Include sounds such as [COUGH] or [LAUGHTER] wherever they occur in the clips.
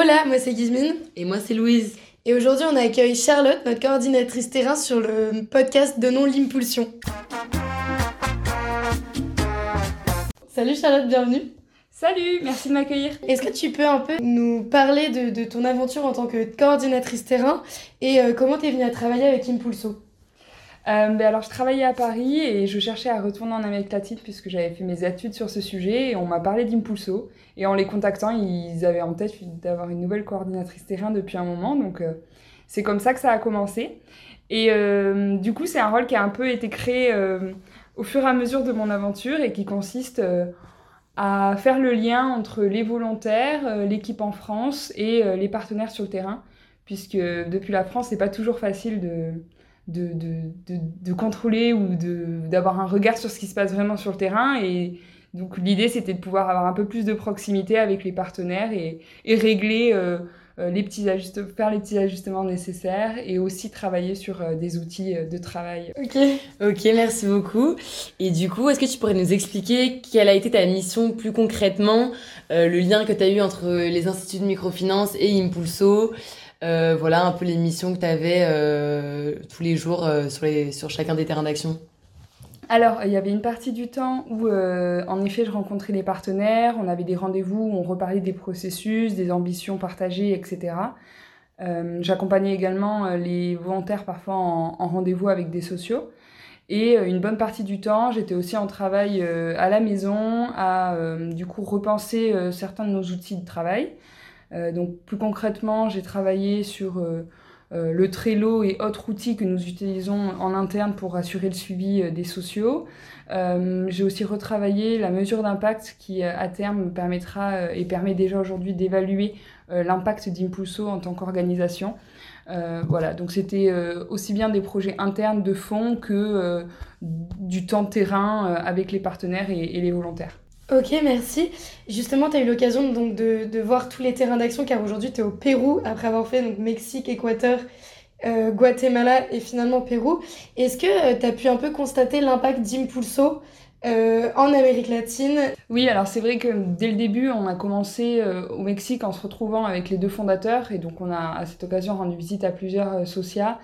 Hola, moi c'est Gizmine. Et moi c'est Louise. Et aujourd'hui on accueille Charlotte, notre coordinatrice terrain sur le podcast Donnons l'impulsion. Salut Charlotte, bienvenue. Salut, merci de m'accueillir. Est-ce que tu peux un peu nous parler de, ton aventure en tant que coordinatrice terrain et euh, comment tu es venue à travailler avec Impulso? Euh, ben alors, je travaillais à Paris et je cherchais à retourner en Amérique latine puisque j'avais fait mes études sur ce sujet et on m'a parlé d'Impulso. Et en les contactant, ils avaient en tête d'avoir une nouvelle coordinatrice terrain depuis un moment. Donc, euh, c'est comme ça que ça a commencé. Et euh, du coup, c'est un rôle qui a un peu été créé au fur et à mesure de mon aventure et qui consiste à faire le lien entre les volontaires, l'équipe en France et les partenaires sur le terrain. Puisque depuis la France, c'est pas toujours facile de de, de, de, contrôler ou d'avoir un regard sur ce qui se passe vraiment sur le terrain. Et donc l'idée, c'était de pouvoir avoir un peu plus de proximité avec les partenaires et, et régler euh, euh, les petits ajustements, faire les petits ajustements nécessaires et aussi travailler sur euh, des outils de travail. Ok. Ok, merci beaucoup. Et du coup, est-ce que tu pourrais nous expliquer quelle a été ta mission plus concrètement, le lien que tu as eu entre les instituts de microfinance et Impulso euh, voilà un peu les missions que tu avais euh, tous les jours euh, sur, chacun des terrains d'action. Alors, il y avait une partie du temps où, en effet, je rencontrais les partenaires, on avait des rendez-vous, on reparlait des processus, des ambitions partagées, etc. J'accompagnais également les volontaires parfois en rendez-vous avec des sociaux. Et une bonne partie du temps, j'étais aussi en travail à la maison, à du coup repenser certains de nos outils de travail. Euh, donc plus concrètement, j'ai travaillé sur euh, euh, le Trello et autres outils que nous utilisons en interne pour assurer le suivi des sociaux. j'ai aussi retravaillé la mesure d'impact qui à terme permettra et permet déjà aujourd'hui d'évaluer l'impact d'Impulso en tant qu'organisation. voilà, donc c'était aussi bien des projets internes de fond que du temps de terrain avec les partenaires et les volontaires. Ok, merci. Justement, tu as eu l'occasion donc de, de, voir tous les terrains d'action car aujourd'hui tu es au Pérou après avoir fait donc Mexique, Équateur, euh, Guatemala et finalement Pérou. Est-ce que euh, tu as pu un peu constater l'impact d'Impulso euh, en Amérique latine? Oui, alors c'est vrai que dès le début, on a commencé au Mexique en se retrouvant avec les deux fondateurs et donc on a à cette occasion rendu visite à plusieurs socias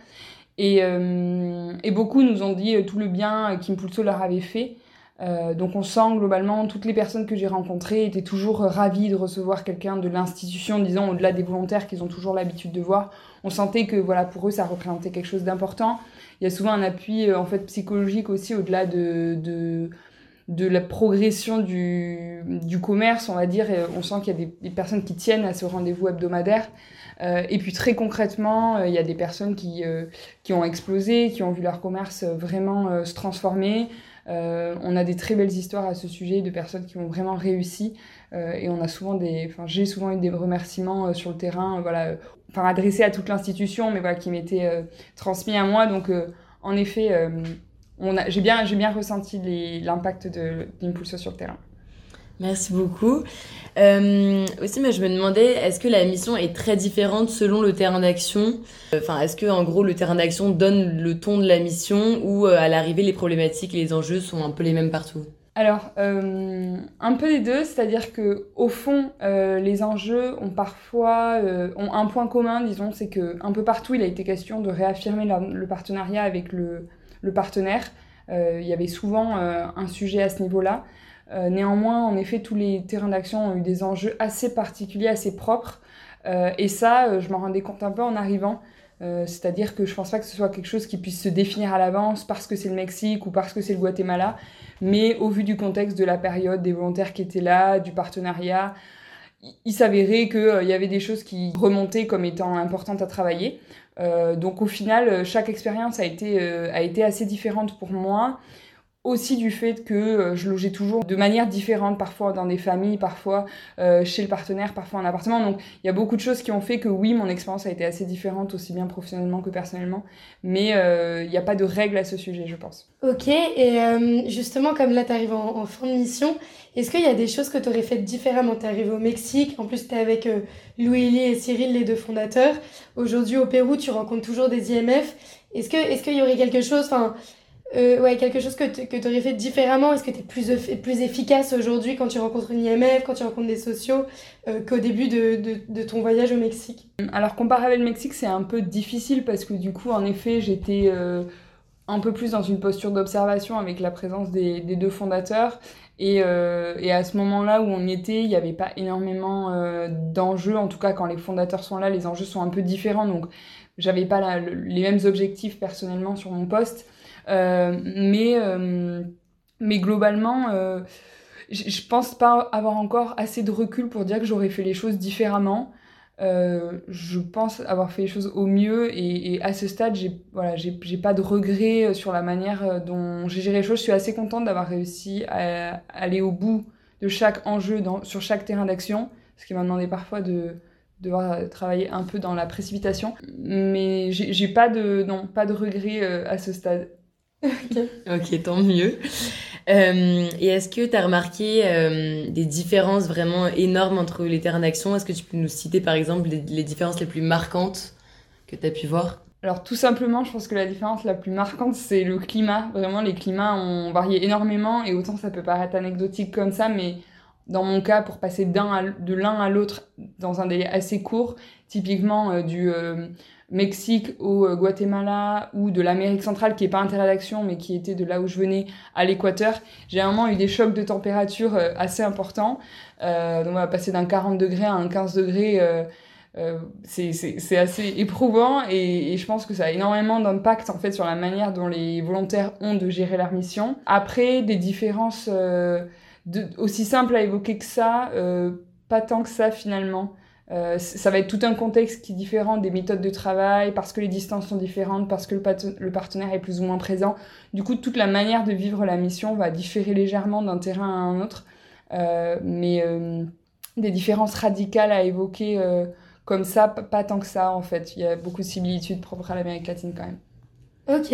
et, et beaucoup nous ont dit tout le bien qu'Impulso leur avait fait. Euh, donc on sent globalement toutes les personnes que j'ai rencontrées étaient toujours ravies de recevoir quelqu'un de l'institution, disons au-delà des volontaires qu'ils ont toujours l'habitude de voir. On sentait que voilà pour eux ça représentait quelque chose d'important. Il y a souvent un appui euh, en fait psychologique aussi au-delà de, de, la progression du, du commerce, on va dire. on sent qu'il y a des, personnes qui tiennent à ce rendez-vous hebdomadaire. Euh, et puis très concrètement, il y a des personnes qui, qui ont explosé, qui ont vu leur commerce vraiment se transformer. Euh, on a des très belles histoires à ce sujet de personnes qui ont vraiment réussi euh, et on a souvent des, enfin j'ai souvent eu des remerciements euh, sur le terrain, voilà, enfin adressés à toute l'institution, mais voilà qui m'étaient transmis à moi. Donc en effet, j'ai bien, j'ai bien ressenti l'impact de l'impulsion sur le terrain. Merci beaucoup. Euh, aussi, mais je me demandais, est-ce que la mission est très différente selon le terrain d'action Enfin, est-ce que en gros le terrain d'action donne le ton de la mission ou euh, à l'arrivée les problématiques et les enjeux sont un peu les mêmes partout? Alors, euh, un peu des deux, c'est-à-dire que au fond, les enjeux ont parfois ont un point commun, disons, c'est que un peu partout, il a été question de réaffirmer le partenariat avec le partenaire. il y avait souvent un sujet à ce niveau-là. Euh, néanmoins, en effet, tous les terrains d'action ont eu des enjeux assez particuliers, assez propres. Euh, et ça, euh, je m'en rendais compte un peu en arrivant. C'est-à-dire que je pense pas que ce soit quelque chose qui puisse se définir à l'avance parce que c'est le Mexique ou parce que c'est le Guatemala. Mais au vu du contexte de la période, des volontaires qui étaient là, du partenariat, il s'avérait qu'il y avait des choses qui remontaient comme étant importantes à travailler. donc au final, chaque expérience a a été assez différente pour moi aussi du fait que euh, je logeais toujours de manière différente, parfois dans des familles, parfois euh, chez le partenaire, parfois en appartement. Donc il y a beaucoup de choses qui ont fait que oui, mon expérience a été assez différente, aussi bien professionnellement que personnellement. Mais euh, il n'y a pas de règle à ce sujet, je pense. Ok, et justement, comme là, tu arrives en, fin de mission, est-ce qu'il y a des choses que tu aurais faites différemment? Tu arrivé au Mexique, en plus tu es avec Louis et Cyril, les deux fondateurs. Aujourd'hui au Pérou, tu rencontres toujours des IMF. Est-ce qu'il est qu'il y aurait quelque chose, enfin euh, ouais, quelque chose que tu aurais fait différemment Est-ce que tu es plus, plus efficace aujourd'hui quand tu rencontres une IMF, quand tu rencontres des sociaux, euh, qu'au début de, de, ton voyage au Mexique? Alors, comparer avec le Mexique, c'est un peu difficile parce que du coup, en effet, j'étais euh, un peu plus dans une posture d'observation avec la présence des, deux fondateurs. Et, et, à ce moment-là où on était, il n'y avait pas énormément d'enjeux. En tout cas, quand les fondateurs sont là, les enjeux sont un peu différents. Donc, j'avais pas les mêmes objectifs personnellement sur mon poste. Euh, mais, euh, mais globalement, euh, je pense pas avoir encore assez de recul pour dire que j'aurais fait les choses différemment. Je pense avoir fait les choses au mieux et, à ce stade, j'ai voilà, j'ai pas de regrets sur la manière dont j'ai géré les choses. Je suis assez contente d'avoir réussi à aller au bout de chaque enjeu sur chaque terrain d'action, ce qui m'a demandé parfois de devoir travailler un peu dans la précipitation. Mais j'ai pas de non, pas de regrets à ce stade. Ok, tant mieux. Euh, et est-ce que tu as remarqué euh, des différences vraiment énormes entre les terrains d'action? Est-ce que tu peux nous citer par exemple les, différences les plus marquantes que tu as pu voir? Alors tout simplement, je pense que la différence la plus marquante, c'est le climat. Vraiment, les climats ont varié énormément et autant ça peut paraître anecdotique comme ça, mais dans mon cas, pour passer d'un de l'un à l'autre dans un délai assez court, typiquement euh, du Mexique au euh, Guatemala ou de l'Amérique centrale qui est pas interaction mais qui était de là où je venais à l'équateur, j'ai vraiment eu des chocs de température euh, assez importants. Euh, donc on va passer d'un 40 degrés à un 15 degrés. C'est assez éprouvant et, je pense que ça a énormément d'impact en fait sur la manière dont les volontaires ont de gérer leur mission. Après, des différences aussi simples à évoquer que ça, pas tant que ça finalement. Euh, ça va être tout un contexte qui est différent des méthodes de travail, parce que les distances sont différentes, parce que le, partenaire est plus ou moins présent. Du coup, toute la manière de vivre la mission va différer légèrement d'un terrain à un autre. Euh, mais euh, des différences radicales à évoquer comme ça, pas tant que ça en fait. Il y a beaucoup de similitudes propres à l'Amérique latine quand même. Ok.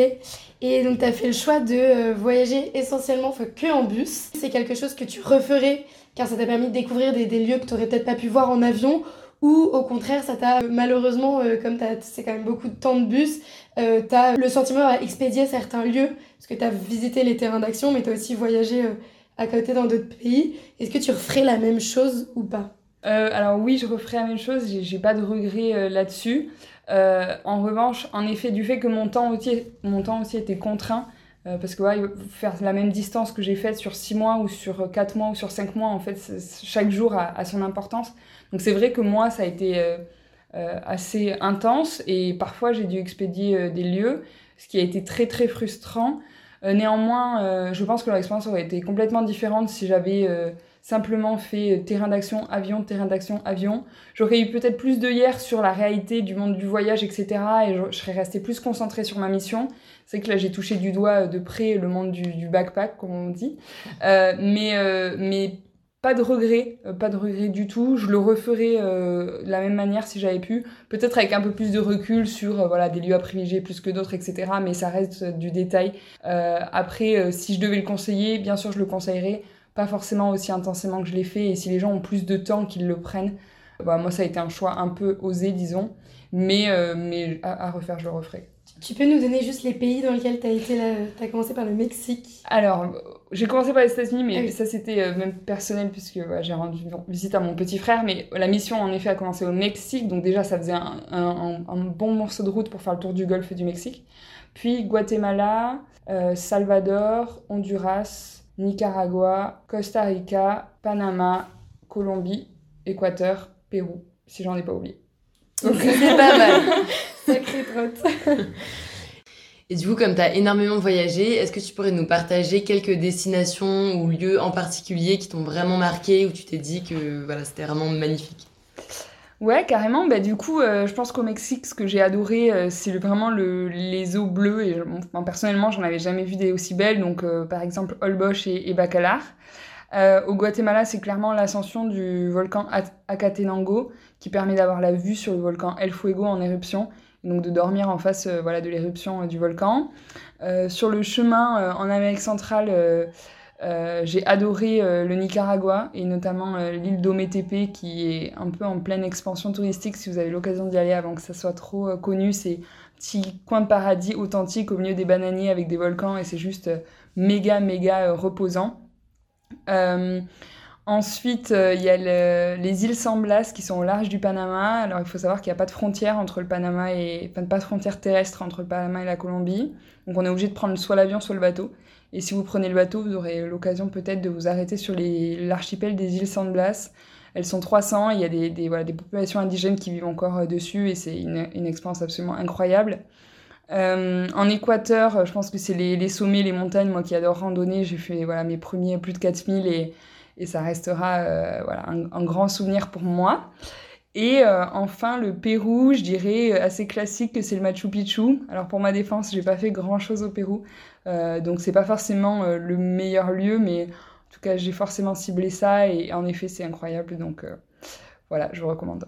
Et donc, tu as fait le choix de voyager essentiellement que en bus. C'est quelque chose que tu referais car ça t'a permis de découvrir des, des lieux que tu n'aurais peut-être pas pu voir en avion ou au contraire ça t'a malheureusement euh, comme c'est quand même beaucoup de temps de bus euh, t'as le sentiment à expédier certains lieux parce que t'as visité les terrains d'action mais t'as aussi voyagé euh, à côté dans d'autres pays. Est-ce que tu referais la même chose ou pas? Alors oui je referais la même chose j'ai pas de regrets là-dessus. En revanche en effet du fait que mon temps aussi était contraint parce que faire la même distance que j'ai faite sur 6 mois ou sur 4 mois ou sur 5 mois, en fait, chaque jour a, son importance. Donc c'est vrai que moi, ça a été euh, euh, assez intense et parfois j'ai dû expédier euh, des lieux, ce qui a été très très frustrant. néanmoins, je pense que l'expérience aurait été complètement différente si j'avais simplement fait terrain d'action, avion, terrain d'action, avion. J'aurais eu peut-être plus de hier sur la réalité du monde du voyage, etc. Et je, serais restée plus concentrée sur ma mission. C'est que là, j'ai touché du doigt de près le monde du, du backpack, comme on dit. Euh, mais, euh, mais pas de regret, euh, pas de regret du tout. Je le referai euh, de la même manière si j'avais pu, peut-être avec un peu plus de recul sur euh, voilà des lieux à privilégier plus que d'autres, etc. Mais ça reste du détail. après, si je devais le conseiller, bien sûr je le conseillerais, pas forcément aussi intensément que je l'ai fait. Et si les gens ont plus de temps qu'ils le prennent, bah, moi ça a été un choix un peu osé, disons. Mais mais à, à refaire, je le referai. Tu peux nous donner juste les pays dans lesquels tu as été là Tu as commencé par le Mexique? Alors, j'ai commencé par les États-Unis, mais ah ça c'était euh, même personnel puisque j'ai rendu visite à mon petit frère. Mais la mission en effet a commencé au Mexique, donc déjà ça faisait un, un, un bon morceau de route pour faire le tour du golfe du Mexique. Puis Guatemala, euh, Salvador, Honduras, Nicaragua, Costa Rica, Panama, Colombie, Équateur, Pérou, si j'en ai pas oublié. Donc [LAUGHS] c'est pas mal. Sacré trotte. Et du coup, comme tu as énormément voyagé, est-ce que tu pourrais nous partager quelques destinations ou lieux en particulier qui t'ont vraiment marqué, où tu t'es dit que voilà, c'était vraiment magnifique? Ouais, carrément. Bah, du coup, euh, je pense qu'au Mexique, ce que j'ai adoré, euh, c'est vraiment le, les eaux bleues. Et personnellement, j'en avais jamais vu des aussi belles. Donc, euh, par exemple, Holbox et, et Bacalar. au Guatemala, c'est clairement l'ascension du volcan Acatenango qui permet d'avoir la vue sur le volcan El Fuego en éruption donc de dormir en face voilà, de l'éruption du volcan. Sur le chemin en Amérique centrale, Euh, j'ai adoré euh, le Nicaragua et notamment euh, l'île d'Ometepe qui est un peu en pleine expansion touristique si vous avez l'occasion d'y aller avant que ça soit trop connu. C'est un petit coin de paradis authentique au milieu des bananiers avec des volcans et c'est juste méga méga reposant. Ensuite, il y a les îles San Blas qui sont au large du Panama. Alors, il faut savoir qu'il n'y a pas de frontière entre le Panama et... Pas de frontière terrestre entre le Panama et la Colombie. Donc, on est obligé de prendre soit l'avion, soit le bateau. Et si vous prenez le bateau, vous aurez l'occasion peut-être de vous arrêter sur l'archipel des îles San Blas. Elles sont 300, il y a des, voilà, des populations indigènes qui vivent encore euh, dessus et c'est une, une, expérience absolument incroyable. Euh, en Équateur, je pense que c'est les, sommets, les montagnes, moi qui adore randonner, j'ai fait voilà, mes premiers plus de 4000 et, et ça restera euh, voilà, un, grand souvenir pour moi. Et enfin, le Pérou, je dirais assez classique que c'est le Machu Picchu. Alors pour ma défense, j'ai pas fait grand chose au Pérou. Euh, donc c'est pas forcément euh, le meilleur lieu, mais en tout cas j'ai forcément ciblé ça et en effet c'est incroyable. Donc euh, voilà, je vous recommande.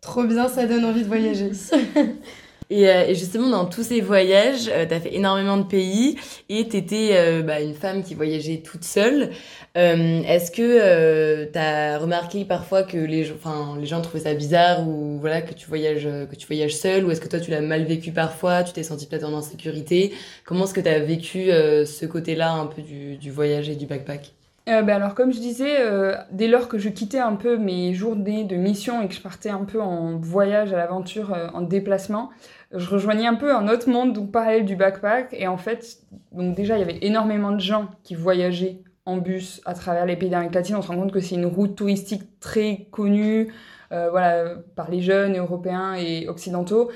Trop bien, ça donne envie de voyager. [LAUGHS] Et, euh, et, justement, dans tous ces voyages, euh, tu as fait énormément de pays et tu étais euh, bah, une femme qui voyageait toute seule. Euh, Est-ce que euh, tu as remarqué parfois que les, enfin, les gens trouvaient ça bizarre ou voilà que tu voyages, que tu voyages seule ou est-ce que toi tu l'as mal vécu parfois Tu t'es senti peut-être en insécurité? Comment est-ce que tu as vécu ce côté-là un peu du, du voyage et du backpack? Euh, ben alors comme je disais, euh, dès lors que je quittais un peu mes journées de mission et que je partais un peu en voyage à l'aventure, euh, en déplacement, je rejoignais un peu un autre monde, donc parallèle du backpack. Et en fait, donc déjà il y avait énormément de gens qui voyageaient en bus à travers les pays d'Amérique latine. On se rend compte que c'est une route touristique très connue, voilà, par les jeunes européens et occidentaux.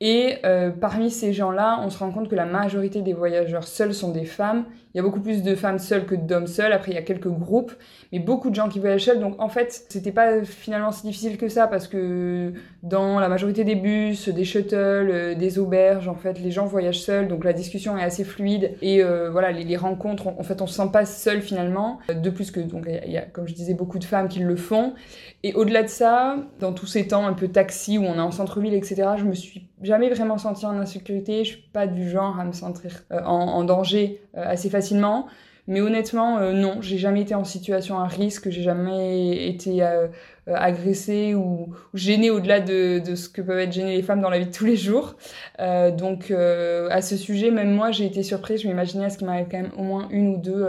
Et parmi ces gens-là, on se rend compte que la majorité des voyageurs seuls sont des femmes. Il y a beaucoup plus de femmes seules que d'hommes seuls. Après, il y a quelques groupes, mais beaucoup de gens qui voyagent seuls. Donc, en fait, c'était pas finalement si difficile que ça parce que dans la majorité des bus, des shuttles, euh, des auberges, en fait, les gens voyagent seuls. Donc, la discussion est assez fluide et euh, voilà, les, rencontres, en fait, on se sent pas seul finalement. De plus que, donc, il y a, comme je disais, beaucoup de femmes qui le font. Et au-delà de ça, dans tous ces temps un peu taxi où on est en centre-ville, etc., je me suis jamais vraiment sentie en insécurité. Je suis pas du genre à me sentir euh, en, danger euh, assez facilement. Mais honnêtement, euh, non, j'ai jamais été en situation à risque, j'ai jamais été euh, agressée ou, gênée au-delà de, ce que peuvent être gênées les femmes dans la vie de tous les jours. Euh, donc à ce sujet, même moi, j'ai été surprise. Je m'imaginais à ce qu'il m'arrive quand même au moins une ou deux,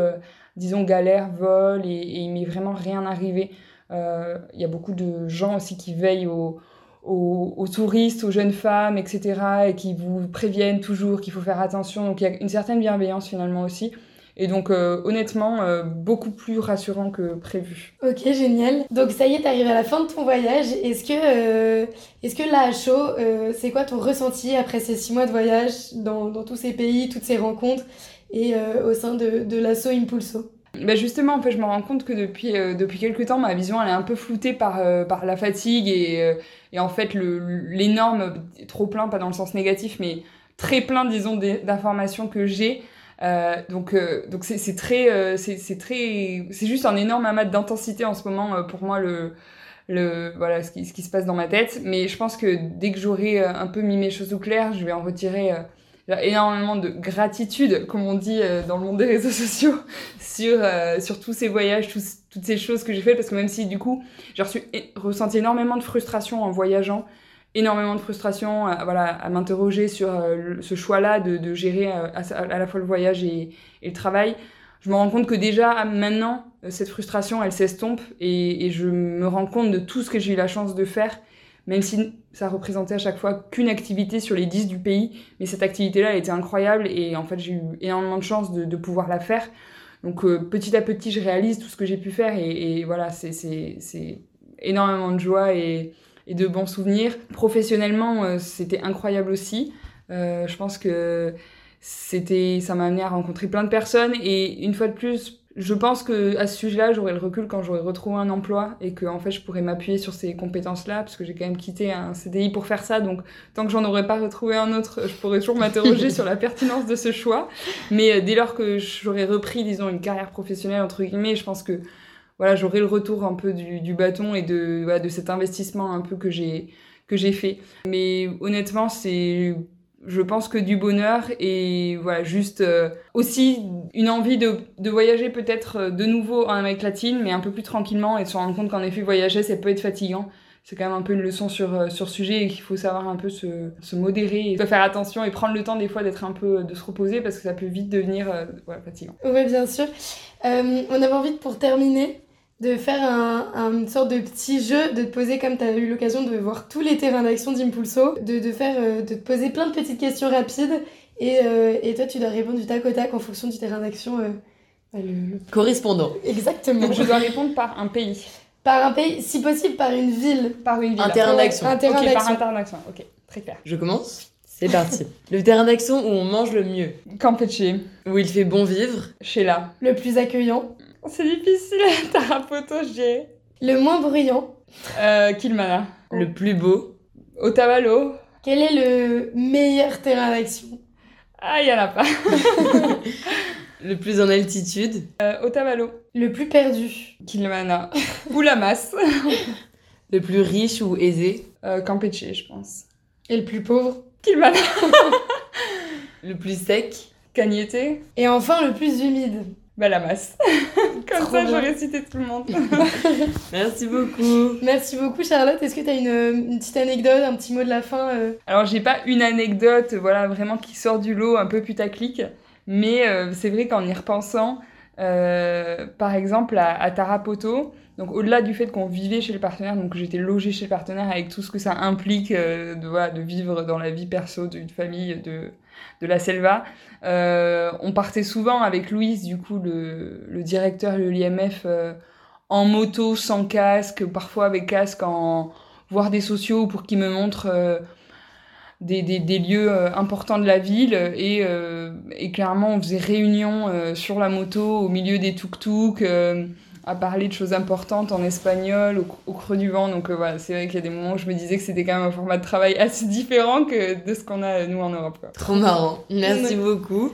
disons, galères, vols, et, et il m'est vraiment rien arrivé. Il euh, y a beaucoup de gens aussi qui veillent aux, touristes, aux jeunes femmes, etc. et qui vous préviennent toujours qu'il faut faire attention. Donc il y a une certaine bienveillance finalement aussi. Et donc euh, honnêtement, euh, beaucoup plus rassurant que prévu. Ok, génial. Donc ça y est, t'arrives à la fin de ton voyage. Est-ce que, euh, est-ce que là, à chaud, euh, c'est quoi ton ressenti après ces six mois de voyage dans, dans tous ces pays, toutes ces rencontres et euh, au sein de, de l'asso Impulso? Bah justement, en fait, je me rends compte que depuis, euh, depuis quelques temps, ma vision, elle est un peu floutée par, euh, par la fatigue et, euh, et en fait, l'énorme trop plein, pas dans le sens négatif, mais très plein, disons, d'informations que j'ai. Euh, donc, donc c'est très, c'est très, c'est juste un énorme amas d'intensité en ce moment pour moi le, le, voilà, ce qui, ce qui se passe dans ma tête. Mais je pense que dès que j'aurai un peu mis mes choses au clair, je vais en retirer énormément de gratitude, comme on dit euh, dans le monde des réseaux [LAUGHS] sociaux, sur, euh, sur tous ces voyages, tous, toutes ces choses que j'ai faites, parce que même si du coup, j'ai ressenti énormément de frustration en voyageant, énormément de frustration à, voilà, à m'interroger sur euh, ce choix-là de, de gérer à, à, la fois le voyage et, et, le travail, je me rends compte que déjà maintenant, cette frustration, elle s'estompe et, et je me rends compte de tout ce que j'ai eu la chance de faire même si ça représentait à chaque fois qu'une activité sur les 10 du pays. Mais cette activité-là, elle était incroyable et en fait, j'ai eu énormément de chance de, de pouvoir la faire. Donc euh, petit à petit, je réalise tout ce que j'ai pu faire et, et voilà, c'est énormément de joie et, et, de bons souvenirs. Professionnellement, euh, c'était incroyable aussi. Euh, je pense que c'était, ça m'a amené à rencontrer plein de personnes et une fois de plus, je pense que à ce sujet-là, j'aurai le recul quand j'aurai retrouvé un emploi et que en fait, je pourrais m'appuyer sur ces compétences-là parce que j'ai quand même quitté un CDI pour faire ça. Donc, tant que j'en aurais pas retrouvé un autre, je pourrais toujours m'interroger [LAUGHS] sur la pertinence de ce choix. Mais euh, dès lors que j'aurais repris, disons, une carrière professionnelle entre guillemets, je pense que voilà, j'aurai le retour un peu du, du bâton et de voilà, de cet investissement un peu que j'ai que j'ai fait. Mais honnêtement, c'est je pense que du bonheur et voilà juste euh, aussi une envie de, de voyager peut-être euh, de nouveau en Amérique latine mais un peu plus tranquillement et de se rendre compte qu'en effet voyager ça peut être fatigant c'est quand même un peu une leçon sur euh, sur sujet et qu'il faut savoir un peu se, se modérer et faire attention et prendre le temps des fois d'être un peu de se reposer parce que ça peut vite devenir voilà, fatigant Oui, bien sûr. On avait envie, de, pour terminer, de faire un, un- une sorte de petit jeu, de te poser, comme tu as eu l'occasion de voir tous les terrains d'action d'Impulso, de, de, faire, euh, de te poser plein de petites questions rapides. Et, euh, et toi, tu dois répondre du tac au tac en fonction du terrain d'action. euh, bah, le- Correspondant. Exactement. donc je dois répondre par un pays Par un pays, si possible par une ville. par une ville Un terrain d'action. Un terrain ok par d'action. un terrain d'action ok très clair Je commence C'est parti. [LAUGHS] le terrain d'action où on mange le mieux. Campeche Où il fait bon vivre. Sheila Le plus accueillant. [LAUGHS] c'est difficile [LAUGHS] Tarapoto je dirais. Le moins bruyant. euh, Kilmana Le plus beau. Otavalo. Quel est le meilleur terrain d'action? Ah en a pas. [LAUGHS] Le plus en altitude. Euh, Otavalo. Le plus perdu. Kilmana. Ou la masse. Le plus riche ou aisé. euh, Campeche je pense. Et le plus pauvre? Kilmana. Le plus sec. Cagnete Et enfin le plus humide. bah la masse comme Trop ça j'aurais cité tout le monde [LAUGHS] Merci beaucoup. Merci beaucoup Charlotte. Est-ce que tu as une, une petite anecdote, un petit mot de la fin euh Alors j'ai pas une anecdote voilà vraiment qui sort du lot un peu putaclic, mais euh, c'est vrai qu'en y repensant, euh, par exemple à, à Tarapoto, donc au-delà du fait qu'on vivait chez le partenaire, donc j'étais logée chez le partenaire avec tout ce que ça implique euh, de, voilà, de vivre dans la vie perso d'une famille de, de la Selva, euh, on partait souvent avec Louise, du coup le, le directeur de l'IMF, euh, en moto, sans casque, parfois avec casque, en voir des sociaux pour qu'ils me montrent euh, des, des, des lieux importants de la ville. Et, et clairement on faisait réunion sur la moto au milieu des tuk-tuk à parler de choses importantes en espagnol au, au creux du vent donc euh, voilà c'est vrai qu'il y a des moments où je me disais que c'était quand même un format de travail assez différent que de ce qu'on a nous en Europe quoi. Trop marrant. Merci beaucoup.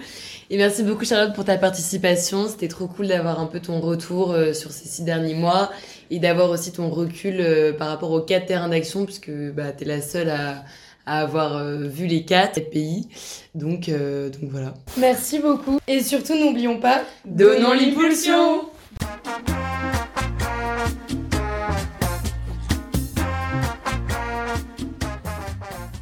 Et merci beaucoup Charlotte pour ta participation. C'était trop cool d'avoir un peu ton retour euh, sur ces six derniers mois et d'avoir aussi ton recul euh, par rapport aux quatre terrains d'action puisque bah, tu es la seule à, à avoir euh, vu les quatre pays. Donc, euh, donc voilà. Merci beaucoup. Et surtout n'oublions pas, Donnons l'impulsion